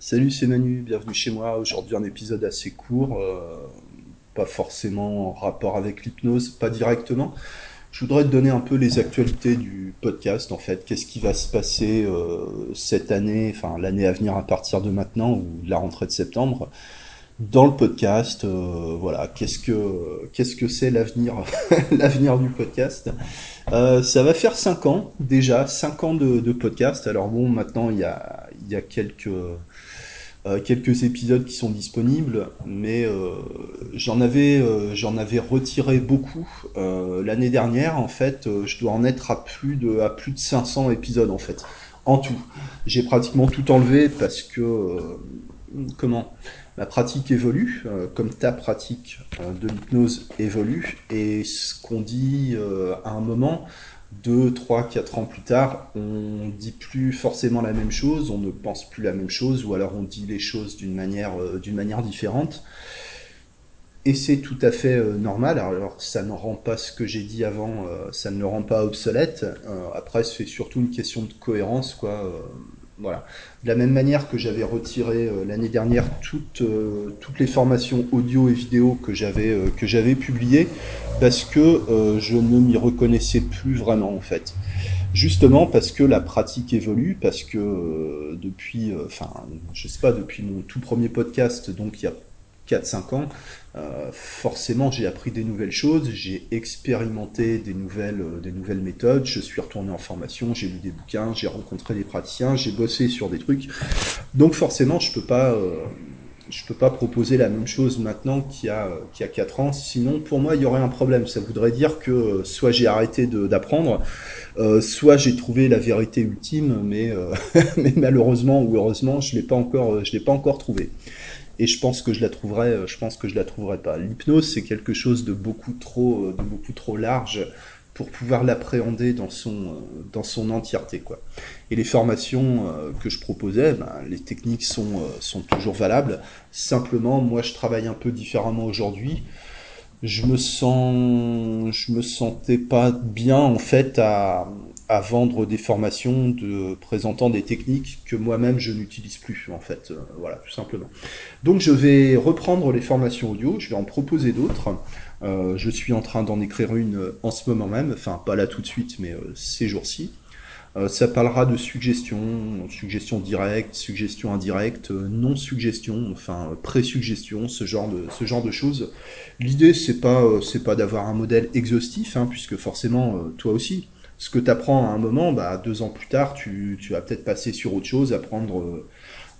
Salut, c'est Manu, bienvenue chez moi. Aujourd'hui, un épisode assez court, euh, pas forcément en rapport avec l'hypnose, pas directement. Je voudrais te donner un peu les actualités du podcast, en fait. Qu'est-ce qui va se passer euh, cette année, enfin l'année à venir à partir de maintenant ou de la rentrée de septembre? Dans le podcast. euh, voilà, qu'est-ce que c'est l'avenir du podcast? Ça va faire cinq ans déjà, cinq ans de, podcast. Alors bon, maintenant il y a il y a quelques quelques épisodes qui sont disponibles, mais euh, j'en avais, euh, avais retiré beaucoup euh, l'année dernière. En fait, euh, je dois en être à plus de, à plus de 500 épisodes en fait, en tout. J'ai pratiquement tout enlevé parce que euh, comment ma pratique évolue, euh, comme ta pratique euh, de l'hypnose évolue, et ce qu'on dit euh, à un moment, deux, trois, quatre ans plus tard, on dit plus forcément la même chose, on ne pense plus la même chose, ou alors on dit les choses d'une manière, euh, d'une manière différente. Et c'est tout à fait euh, normal. Alors ça ne rend pas ce que j'ai dit avant, euh, ça ne le rend pas obsolète. Après, c'est surtout une question de cohérence, quoi. Voilà. De la même manière que j'avais retiré euh, l'année dernière toutes, euh, toutes les formations audio et vidéo que j'avais euh, que j'avais publiées, parce que je ne m'y reconnaissais plus vraiment en fait. Justement parce que la pratique évolue, parce que depuis, enfin, je sais pas, depuis mon tout premier podcast, donc il y a quatre cinq ans, euh, forcément j'ai appris des nouvelles choses, j'ai expérimenté des nouvelles, euh, des nouvelles méthodes, je suis retourné en formation, j'ai lu des bouquins, j'ai rencontré des praticiens, j'ai bossé sur des trucs. Donc forcément je peux euh, peux pas proposer la même chose maintenant qu'il y a, y a 4 ans, sinon pour moi il y aurait un problème. Ça voudrait dire que soit j'ai arrêté d'apprendre, soit j'ai trouvé la vérité ultime, mais, mais malheureusement ou heureusement je l'ai l'ai pas encore trouvé et je pense que je la trouverai euh, je pense que je la trouverai pas. L'hypnose c'est quelque chose de beaucoup trop euh, de beaucoup trop large pour pouvoir l'appréhender dans son euh, dans son entièreté quoi. Et les formations que je proposais ben, les techniques sont sont toujours valables. Simplement moi je travaille un peu différemment aujourd'hui. Je me sens je me sentais pas bien en fait à à vendre des formations de présentant des techniques que moi-même je n'utilise plus en fait Euh, voilà tout simplement donc je vais reprendre les formations audio, je vais en proposer d'autres. Euh, je suis en train d'en écrire une euh, en ce moment même, enfin pas là tout de suite, mais ces jours-ci. Ça parlera de suggestions, suggestions directes, suggestions indirectes, non-suggestions, enfin pré-suggestions, ce genre de ce genre de choses. L'idée c'est pas c'est pas d'avoir un modèle exhaustif, hein, puisque forcément toi aussi, ce que tu apprends à un moment, bah, deux ans plus tard, tu, tu vas peut-être passer sur autre chose, apprendre euh,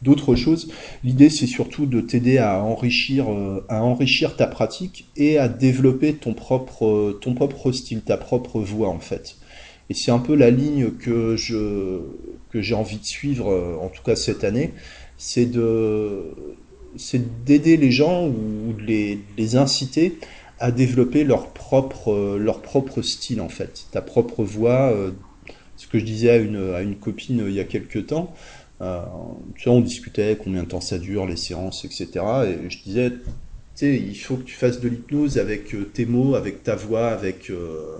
d'autres choses. L'idée, c'est surtout de t'aider à enrichir, euh, à enrichir ta pratique et à développer ton propre, ton propre style, ta propre voix, en fait. Et c'est un peu la ligne que je, que j'ai envie de suivre, euh, en tout cas cette année, c'est de, c'est d'aider les gens ou de les, les inciter à développer leur propre, euh, leur propre style, en fait. Ta propre voix, euh, ce que je disais à une, à une copine euh, il y a quelques temps, tu vois, on discutait combien de temps ça dure, les séances, etc. Et je disais, tu sais, il faut que tu fasses de l'hypnose avec tes mots, avec ta voix, avec, euh,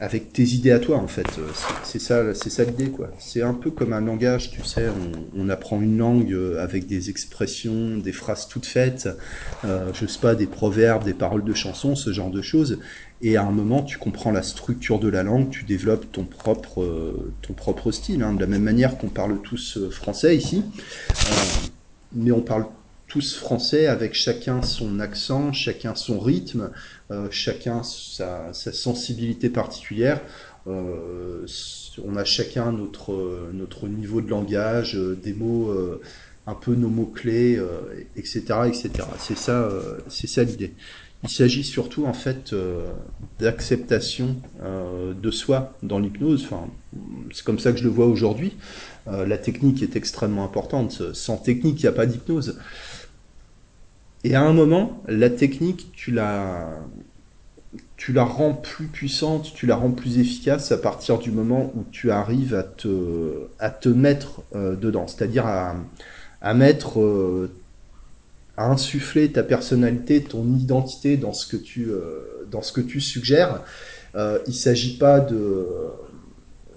avec tes idées à toi, en fait. Euh, C'est ça, c'est ça l'idée, quoi. C'est un peu comme un langage, tu sais, on, apprend une langue euh, avec des expressions, des phrases toutes faites, euh, je sais pas, des proverbes, des paroles de chansons, ce genre de choses. Et à un moment, tu comprends la structure de la langue, tu développes ton propre, euh, ton propre style, hein, de la même manière qu'on parle tous français ici. Mais on parle tous français avec chacun son accent, chacun son rythme, euh, chacun sa, sensibilité particulière. Euh, on a chacun notre, niveau de langage, euh, des mots, un peu nos mots-clés, etc., etc. C'est ça, c'est ça l'idée. Il s'agit surtout en fait d'acceptation de soi dans l'hypnose. Enfin, c'est comme ça que je le vois aujourd'hui. La technique est extrêmement importante. Sans technique, il n'y a pas d'hypnose. Et à un moment, la technique, tu la, tu la rends plus puissante, tu la rends plus efficace à partir du moment où tu arrives à te, à te mettre euh, dedans. C'est-à-dire à, à mettre, euh, à insuffler ta personnalité, ton identité dans ce que tu, euh, dans ce que tu suggères. Il ne s'agit pas de,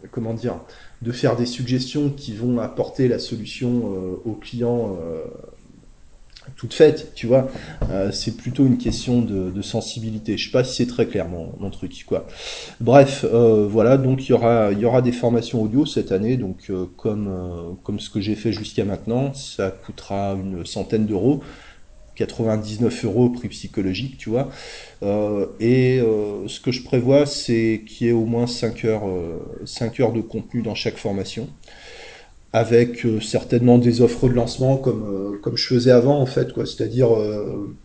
comment dire, de faire des suggestions qui vont apporter la solution au client toute faite, tu vois. Euh, c'est plutôt une question de, sensibilité. Je sais pas si c'est très clair mon, truc, quoi. Bref, euh, voilà. Donc il y aura, des formations audio cette année. Donc euh, comme ce que j'ai fait jusqu'à maintenant, ça coûtera une centaine d'euros. 99 euros prix psychologique, tu vois. et ce que je prévois, c'est qu'il y ait au moins 5 heures, 5 heures de contenu dans chaque formation avec euh, certainement des offres de lancement comme, euh, comme je faisais avant en fait, quoi. C'est-à-dire euh,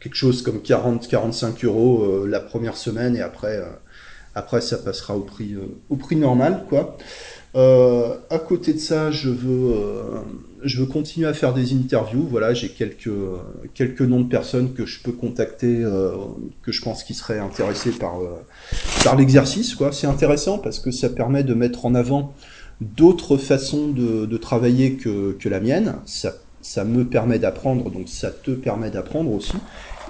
quelque chose comme 40-45 euros la première semaine et après, après ça passera au prix, au prix normal, quoi. à côté de ça, je veux, je veux continuer à faire des interviews. Voilà, j'ai quelques, quelques noms de personnes que je peux contacter, que je pense qui seraient intéressés par, par l'exercice. Quoi, c'est intéressant parce que ça permet de mettre en avant d'autres façons de, de travailler que, que, la mienne. Ça, ça me permet d'apprendre, donc ça te permet d'apprendre aussi.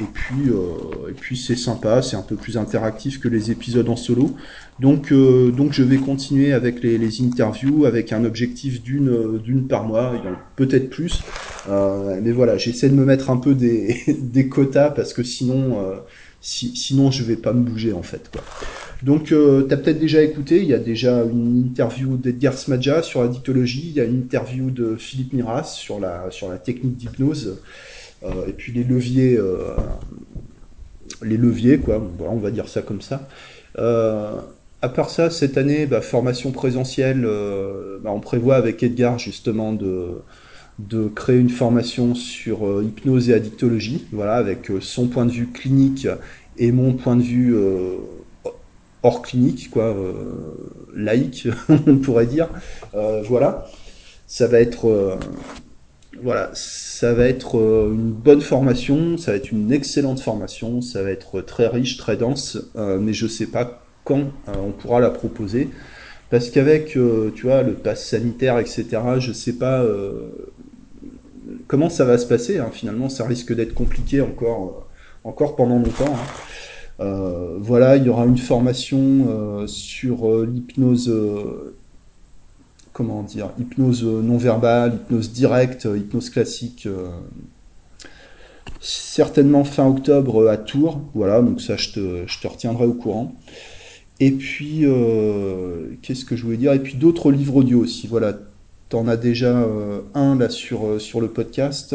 Et puis, euh, et puis c'est sympa, c'est un peu plus interactif que les épisodes en solo. Donc, euh, donc je vais continuer avec les, les interviews, avec un objectif d'une d'une par mois, peut-être plus. Euh, mais voilà, j'essaie de me mettre un peu des, des quotas parce que sinon, euh, si, sinon je vais pas me bouger en fait. Quoi. Donc, euh, tu as peut-être déjà écouté, il y a déjà une interview d'Edgar Smadja sur la dictologie, il y a une interview de Philippe Miras sur la, sur la technique d'hypnose, euh, et puis les leviers, euh, les leviers, quoi, on va dire ça comme ça. À part ça, cette année, bah, formation présentielle, bah, on prévoit avec Edgar justement de, de créer une formation sur hypnose et addictologie, voilà, avec son point de vue clinique et mon point de vue hors clinique, quoi, euh, laïque, on pourrait dire. Euh, voilà, ça va être, euh, voilà, ça va être une bonne formation, ça va être une excellente formation, ça va être très riche, très dense, mais je sais pas quand on pourra la proposer. Parce qu'avec, tu vois, le pass sanitaire, etc., je sais pas comment ça va se passer. Hein. Finalement, ça risque d'être compliqué encore, encore pendant longtemps. Hein. Euh, voilà, il y aura une formation euh, sur euh, l'hypnose, comment dire, hypnose non verbale, hypnose directe, hypnose classique. certainement fin octobre à Tours. Voilà, donc ça, je te, je te retiendrai au courant. Et puis, qu'est-ce que je voulais dire? Et puis d'autres livres audio aussi. Voilà, en as déjà un là sur, sur le podcast,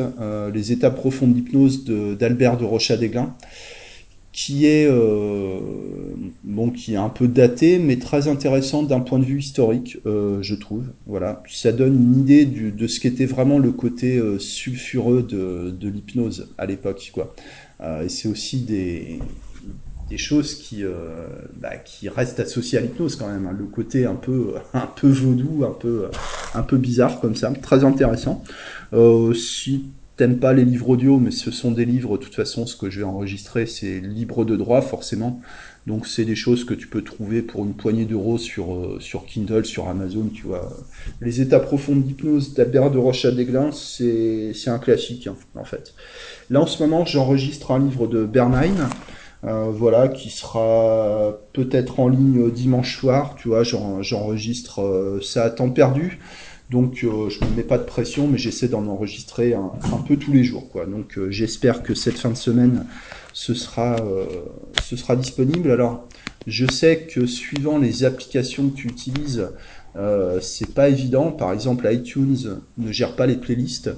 Les étapes profondes d'hypnose d'Albert de, de Rocha-Desglin qui est euh, qui est un peu daté, mais très intéressant d'un point de vue historique, euh, je trouve. Voilà, ça donne une idée de ce qu'était vraiment le côté euh, sulfureux de, de l'hypnose à l'époque, quoi. Euh, et c'est aussi des des choses qui bah, qui restent associées à l'hypnose quand même. Hein. Le côté un peu un peu vaudou, un peu un peu bizarre comme ça, très intéressant. si t'aimes pas les livres audio, mais ce sont des livres, de toute façon, ce que je vais enregistrer, c'est libre de droit, forcément. Donc c'est des choses que tu peux trouver pour une poignée d'euros sur, euh, sur Kindle, sur Amazon, tu vois. Les états profonds d'hypnose d'Albert de Rocha Desglin, c'est un classique, hein, en fait. Là, en ce moment, j'enregistre un livre de Bernheim, euh, voilà, qui sera peut-être en ligne dimanche soir, tu vois, j'enregistre euh, ça à temps perdu. Donc euh, je ne me mets pas de pression, mais j'essaie d'en enregistrer un, peu tous les jours. Quoi. Donc euh, j'espère que cette fin de semaine, ce sera, euh, ce sera disponible. Alors je sais que suivant les applications que tu utilises, c'est pas évident. Par exemple, iTunes ne gère pas les playlists.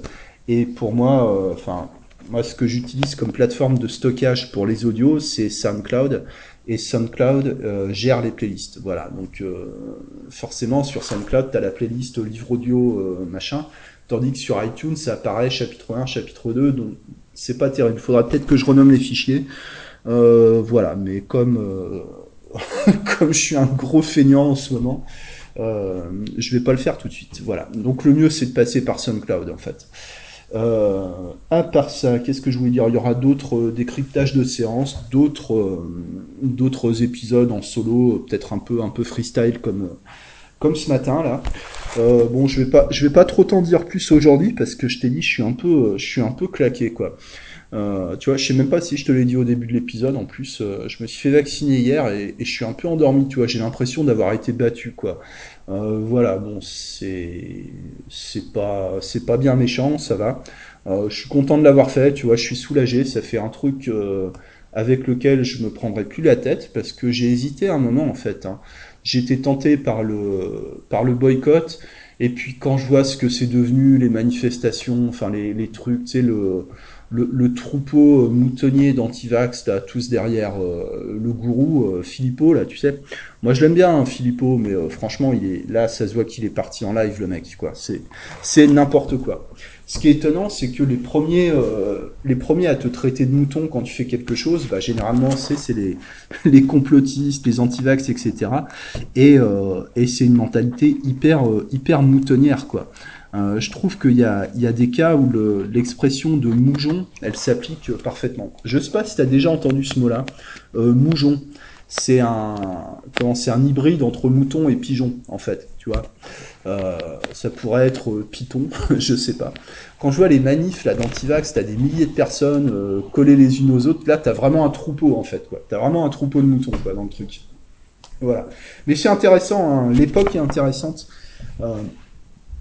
Et pour moi, enfin, moi ce que j'utilise comme plateforme de stockage pour les audios, c'est SoundCloud et SoundCloud euh, gère les playlists. Voilà, donc euh, forcément sur SoundCloud, tu as la playlist livre audio euh, machin, tandis que sur iTunes, ça apparaît chapitre 1, chapitre 2, donc c'est pas terrible. Il faudra peut-être que je renomme les fichiers. voilà, mais comme, comme je suis un gros feignant en ce moment, je vais pas le faire tout de suite. Voilà, donc le mieux c'est de passer par SoundCloud en fait. Euh, à part ça, qu'est-ce que je voulais dire? Il y aura d'autres euh, décryptages de séances, d'autres euh, d'autres épisodes en solo, peut-être un peu un peu freestyle comme comme ce matin là. Euh, bon, je vais pas je vais pas trop t'en dire plus aujourd'hui parce que je t'ai dit je suis un peu je suis un peu claqué quoi. Euh, tu vois, je sais même pas si je te l'ai dit au début de l'épisode. En plus, euh, je me suis fait vacciner hier et, je suis un peu endormi. Tu vois, j'ai l'impression d'avoir été battu, quoi. Euh, voilà, bon, c'est c'est pas c'est pas bien méchant, ça va. Euh, je suis content de l'avoir fait. Tu vois, je suis soulagé. Ça fait un truc avec lequel je me prendrai plus la tête parce que j'ai hésité un moment en fait. Hein. J'étais tenté par le par le boycott. Et puis quand je vois ce que c'est devenu, les manifestations, enfin les, les trucs, tu sais, le, le, le, troupeau moutonnier d'antivax, là, tous derrière euh, le gourou, euh, Philippot, là, tu sais. Moi, je l'aime bien, hein, Philippot, mais euh, franchement, il est là, ça se voit qu'il est parti en live, le mec, quoi. C'est, c'est n'importe quoi. Ce qui est étonnant, c'est que les premiers, euh, les premiers à te traiter de mouton quand tu fais quelque chose, bah, généralement, c'est, les, les complotistes, les antivax, etc. Et, euh, et c'est une mentalité hyper, hyper moutonnière, quoi. Euh, je trouve qu'il y a, il y a des cas où le, l'expression de moujon, elle s'applique parfaitement. Je sais pas si tu as déjà entendu ce mot-là. Euh, moujon, c'est un, comment, un hybride entre mouton et pigeon, en fait, Euh, ça pourrait être python, je sais pas. Quand je vois les manifs là d'antivax, t'as des milliers de personnes euh, collées les unes aux autres. Là, t'as vraiment un troupeau en fait, quoi. T'as vraiment un troupeau de moutons, dans le truc. Voilà. Mais c'est intéressant. Hein. L'époque est intéressante. Euh,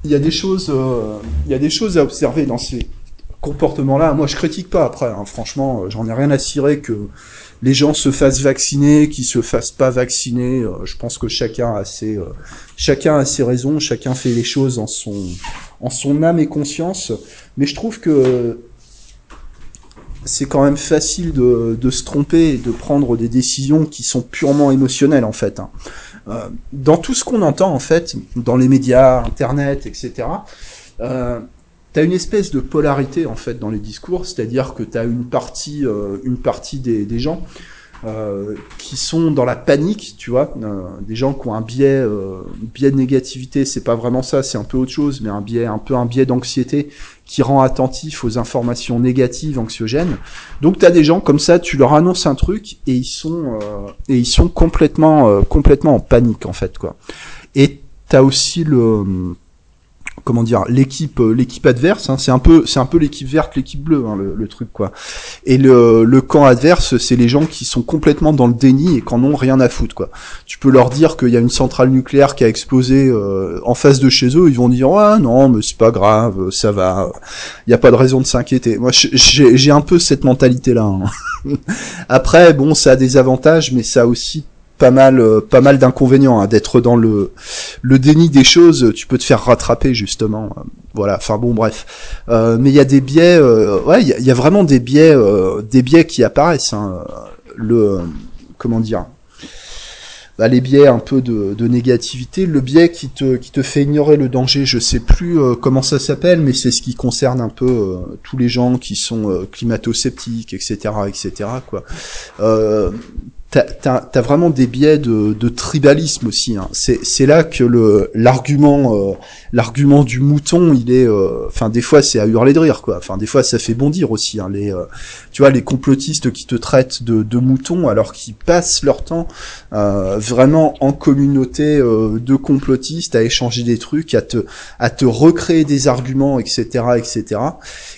il y a des choses, euh, y a des choses à observer dans ces comportements-là. Moi, je critique pas après. Hein. Franchement, euh, j'en ai rien à cirer que les gens se fassent vacciner, qu'ils se fassent pas vacciner. Euh, je pense que chacun a ses, euh, chacun a ses raisons, chacun fait les choses en son, en son âme et conscience. Mais je trouve que c'est quand même facile de, de, se tromper et de prendre des décisions qui sont purement émotionnelles en fait. Hein. Euh, dans tout ce qu'on entend en fait, dans les médias, Internet, etc. Euh, T'as une espèce de polarité en fait dans les discours, c'est-à-dire que tu as une partie, euh, une partie des, des gens euh, qui sont dans la panique, tu vois, euh, des gens qui ont un biais, euh, biais de négativité, c'est pas vraiment ça, c'est un peu autre chose, mais un biais, un peu un biais d'anxiété qui rend attentif aux informations négatives, anxiogènes. Donc tu as des gens comme ça, tu leur annonces un truc et ils sont euh, et ils sont complètement euh, complètement en panique en fait quoi. Et tu as aussi le comment dire l'équipe euh, l'équipe adverse hein, c'est un peu c'est un peu l'équipe verte l'équipe bleue hein, le, le, truc quoi. Et le, le camp adverse c'est les gens qui sont complètement dans le déni et qu'en ont rien à foutre quoi. Tu peux leur dire qu'il y a une centrale nucléaire qui a explosé euh, en face de chez eux ils vont dire ouais non mais c'est pas grave ça va. Il y a pas de raison de s'inquiéter. Moi j'ai un peu cette mentalité là hein. après bon ça a des avantages mais ça aussi pas mal euh, pas mal d'inconvénients hein, d'être dans le le déni des choses tu peux te faire rattraper justement euh, voilà enfin bon bref euh, mais il y a des biais euh, ouais il y, a vraiment des biais euh, des biais qui apparaissent hein. le comment dire bah, les biais un peu de, de, négativité, le biais qui te, qui te fait ignorer le danger, je sais plus euh, comment ça s'appelle, mais c'est ce qui concerne un peu euh, tous les gens qui sont euh, climato-sceptiques, etc., etc. Quoi. T'as as, vraiment des biais de, tribalisme aussi. Hein. C'est là que l'argument l'argument du mouton, il est, enfin des fois c'est à hurler de rire quoi. Enfin des fois ça fait bondir aussi. Hein. Les tu vois les complotistes qui te traitent de, mouton alors qu'ils passent leur temps euh, vraiment en communauté euh, de complotistes à échanger des trucs, à te, recréer des arguments, etc., etc.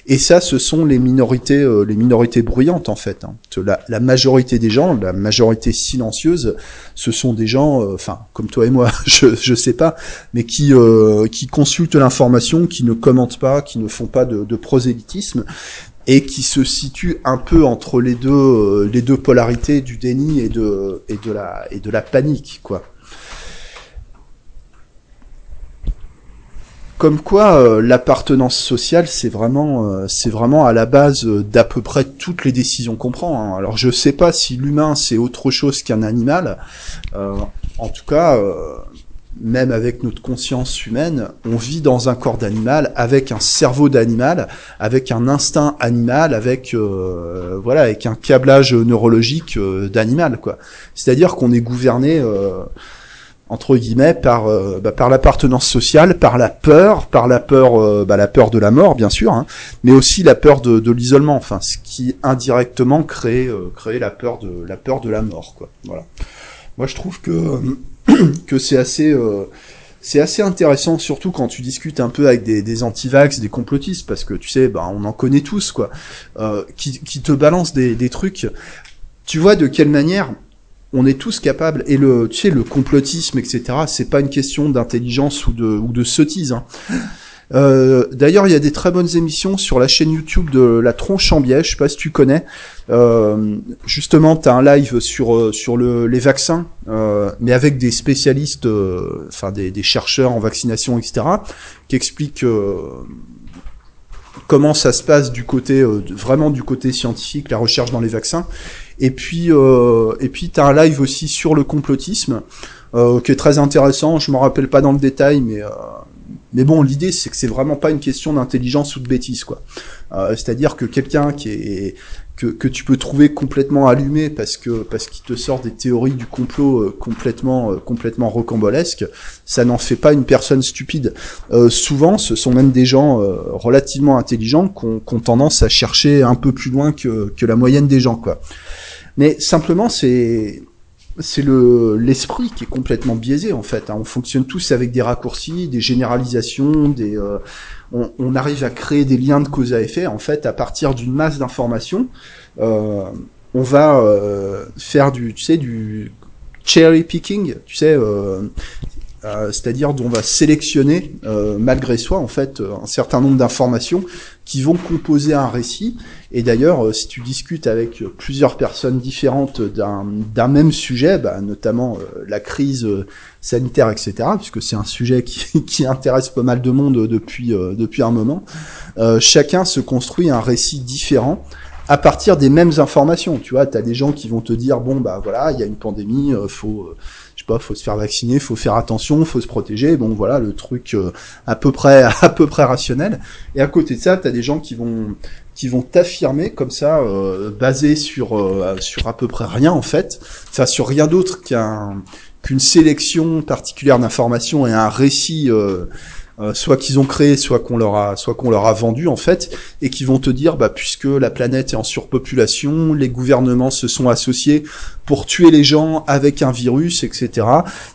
Et ça, ce sont les minorités, euh, les minorités bruyantes en fait. Hein. La, la, majorité des gens, la majorité silencieuse, ce sont des gens, euh, enfin comme toi et moi, je, je sais pas, mais qui, euh, qui consultent l'information, qui ne commentent pas, qui ne font pas de, de prosélytisme et qui se situe un peu entre les deux euh, les deux polarités du déni et de et de la et de la panique quoi. Comme quoi euh, l'appartenance sociale c'est vraiment euh, c'est vraiment à la base d'à peu près toutes les décisions qu'on prend. Hein. Alors je sais pas si l'humain c'est autre chose qu'un animal. en tout cas même avec notre conscience humaine, on vit dans un corps d'animal, avec un cerveau d'animal, avec un instinct animal, avec euh, voilà, avec un câblage neurologique euh, d'animal, quoi. C'est-à-dire qu'on est gouverné euh, entre guillemets par euh, bah, par l'appartenance sociale, par la peur, par la peur, euh, bah, la peur de la mort, bien sûr, hein, mais aussi la peur de, de l'isolement. Enfin, ce qui indirectement crée euh, crée la peur de la peur de la mort, quoi. Voilà. Moi, je trouve que que c'est assez, c'est assez intéressant, surtout quand tu discutes un peu avec des, des anti-vax, des complotistes, parce que tu sais, bah, on en connaît tous, quoi, qui, qui te balancent des, des trucs. Tu vois de quelle manière on est tous capables, et le, tu sais, le complotisme, etc., c'est pas une question d'intelligence ou de, ou de sottise. Hein. Euh, D'ailleurs, il y a des très bonnes émissions sur la chaîne YouTube de La Tronche en Biais, je sais pas si tu connais. Euh, justement, tu as un live sur, euh, sur le, les vaccins, euh, mais avec des spécialistes, euh, enfin des, des, chercheurs en vaccination, etc., qui expliquent comment ça se passe du côté, vraiment du côté scientifique, la recherche dans les vaccins. Et puis, et puis tu as un live aussi sur le complotisme, qui est très intéressant. Je me rappelle pas dans le détail, mais mais bon, l'idée c'est que c'est vraiment pas une question d'intelligence ou de bêtise, quoi. Euh, C'est-à-dire que quelqu'un qui est que, que tu peux trouver complètement allumé parce que parce qu'il te sort des théories du complot euh, complètement euh, complètement rocambolesques, ça n'en fait pas une personne stupide. Euh, souvent, ce sont même des gens euh, relativement intelligents qui ont, tendance à chercher un peu plus loin que, que la moyenne des gens, quoi. Mais simplement, c'est c'est le l'esprit qui est complètement biaisé en fait. Hein. On fonctionne tous avec des raccourcis, des généralisations, des euh, on, arrive à créer des liens de cause à effet en fait à partir d'une masse d'informations. Euh, on va euh, faire du tu sais du cherry picking, tu sais, euh, euh, c'est-à-dire dont on va sélectionner euh, malgré soi en fait un certain nombre d'informations qui vont composer un récit. Et d'ailleurs, euh, si tu discutes avec plusieurs personnes différentes d'un même sujet, bah, notamment la crise sanitaire, etc., puisque c'est un sujet qui, qui, intéresse pas mal de monde depuis depuis un moment, chacun se construit un récit différent à partir des mêmes informations. Tu vois, tu as des gens qui vont te dire bon bah voilà, il y a une pandémie, faut pas, faut se faire vacciner, faut faire attention, faut se protéger. Bon, voilà, le truc euh, à peu près à peu près rationnel. Et à côté de ça, tu as des gens qui vont qui vont t'affirmer comme ça, euh, basé sur euh, sur à peu près rien en fait, enfin sur rien d'autre qu'un qu'une sélection particulière d'informations et un récit euh, euh, soit qu'ils ont créé, soit qu'on leur a, soit qu'on leur a vendu en fait, et qui vont te dire, bah puisque la planète est en surpopulation, les gouvernements se sont associés pour tuer les gens avec un virus, etc.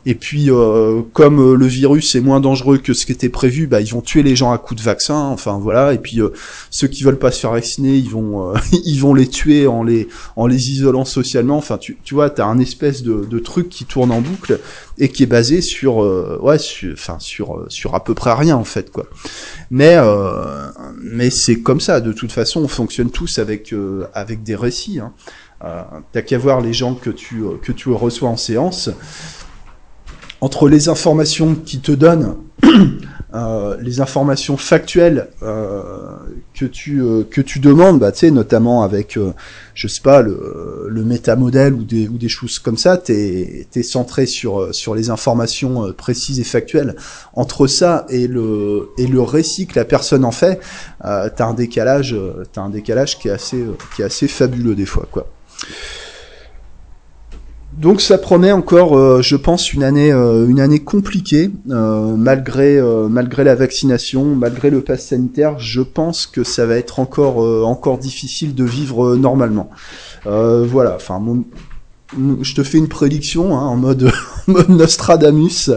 Et puis euh, comme euh, le virus est moins dangereux que ce qui était prévu, bah ils vont tuer les gens à coups de vaccin. Enfin voilà. Et puis euh, ceux qui veulent pas se faire vacciner, ils vont ils vont les tuer en les en les isolant socialement. Enfin tu tu vois, t'as un espèce de, de truc qui tourne en boucle et qui est basé sur ouais enfin sur sur à peu près rien en fait quoi. Mais euh, mais c'est comme ça. De toute façon, on fonctionne tous avec euh, avec des récits. Hein. Euh, T'as qu'à voir les gens que tu euh, que tu reçois en séance. Entre les informations qui te donnent euh, les informations factuelles euh, que tu euh, que tu demandes, bah, tu sais, notamment avec, euh, je sais pas, le, le métamodèle ou des ou des choses comme ça, t'es es centré sur euh, sur les informations précises et factuelles. Entre ça et le et le récit que la personne en fait, euh, t'as un décalage, t'as un décalage qui est assez qui est assez fabuleux des fois, quoi. Donc ça promet encore, euh, je pense, une année, euh, compliquée, euh, malgré, la vaccination, malgré le pass sanitaire. Je pense que ça va être encore, encore difficile de vivre normalement. voilà. Enfin, mon, je te fais une prédiction hein, en mode, Nostradamus,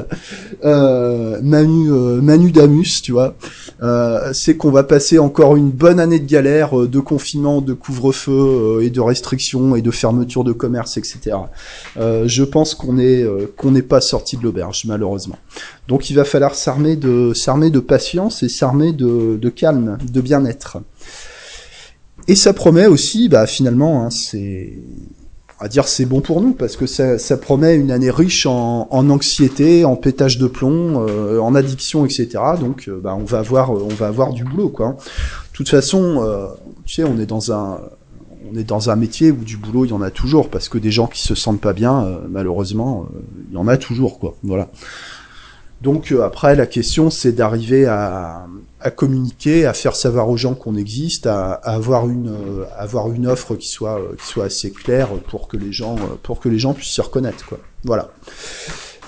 euh, Manu, euh, Manu Damus, tu vois. Euh, c'est qu'on va passer encore une bonne année de galère, euh, de confinement, de couvre-feu euh, et de restrictions et de fermeture de commerce, etc. Je pense qu'on est qu'on n'est pas sorti de l'auberge, malheureusement. Donc il va falloir s'armer de de patience et s'armer de, de calme, de bien-être. Et ça promet aussi, bah finalement, hein, c'est va dire c'est bon pour nous parce que ça, ça promet une année riche en, en, anxiété, en pétage de plomb, euh, en addiction, etc. Donc, euh, bah, on va avoir, on va avoir du boulot, quoi. De toute façon, euh, tu sais, on est dans un, on est dans un métier où du boulot il y en a toujours parce que des gens qui se sentent pas bien, euh, malheureusement, euh, il y en a toujours, quoi. Voilà. Donc euh, après, la question, c'est d'arriver à, communiquer, à faire savoir aux gens qu'on existe, à, à avoir une euh, avoir une offre qui soit euh, assez claire pour que les gens puissent se reconnaître, quoi. Voilà.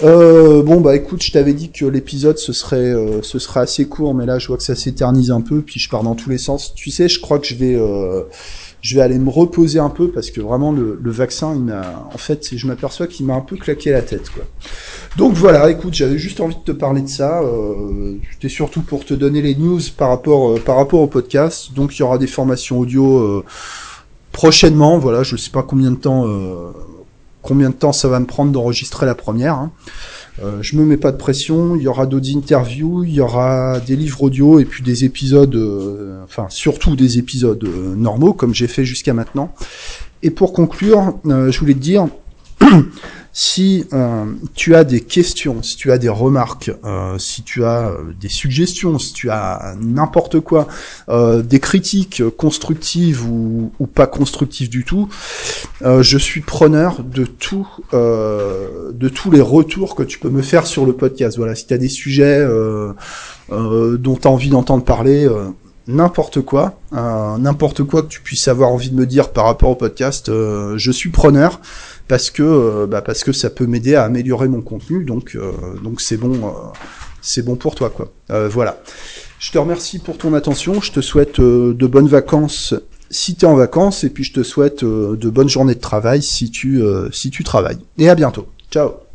Bon bah écoute, je t'avais dit que l'épisode ce serait ce serait assez court, mais là je vois que ça s'éternise un peu, puis je pars dans tous les sens. Tu sais, je crois que je vais je vais aller me reposer un peu parce que vraiment le, vaccin, m'a en fait, je m'aperçois qu'il m'a un peu claqué la tête. Donc voilà, écoute, j'avais juste envie de te parler de ça. Euh, C'était surtout pour te donner les news par rapport euh, par rapport au podcast. Donc il y aura des formations audio euh, prochainement. Voilà, je sais pas combien de temps euh, combien de temps ça va me prendre d'enregistrer la première. Hein. Euh, je me mets pas de pression. Il y aura d'autres interviews, il y aura des livres audio et puis des épisodes, euh, enfin surtout des épisodes euh, normaux comme j'ai fait jusqu'à maintenant. Et pour conclure, euh, je voulais te dire, si euh, tu as des questions, si tu as des remarques, euh, si tu as euh, des suggestions, si tu as n'importe quoi, des critiques constructives ou, pas constructives du tout, je suis preneur de tout, de tous les retours que tu peux me faire sur le podcast. Voilà, si tu as des sujets dont tu as envie d'entendre parler n'importe quoi, n'importe quoi que tu puisses avoir envie de me dire par rapport au podcast, je suis preneur parce que euh, bah parce que ça peut m'aider à améliorer mon contenu, donc donc c'est bon c'est bon pour toi quoi. voilà. Je te remercie pour ton attention, je te souhaite de bonnes vacances si tu es en vacances et puis je te souhaite de bonnes journées de travail si tu si tu travailles. Et à bientôt. Ciao.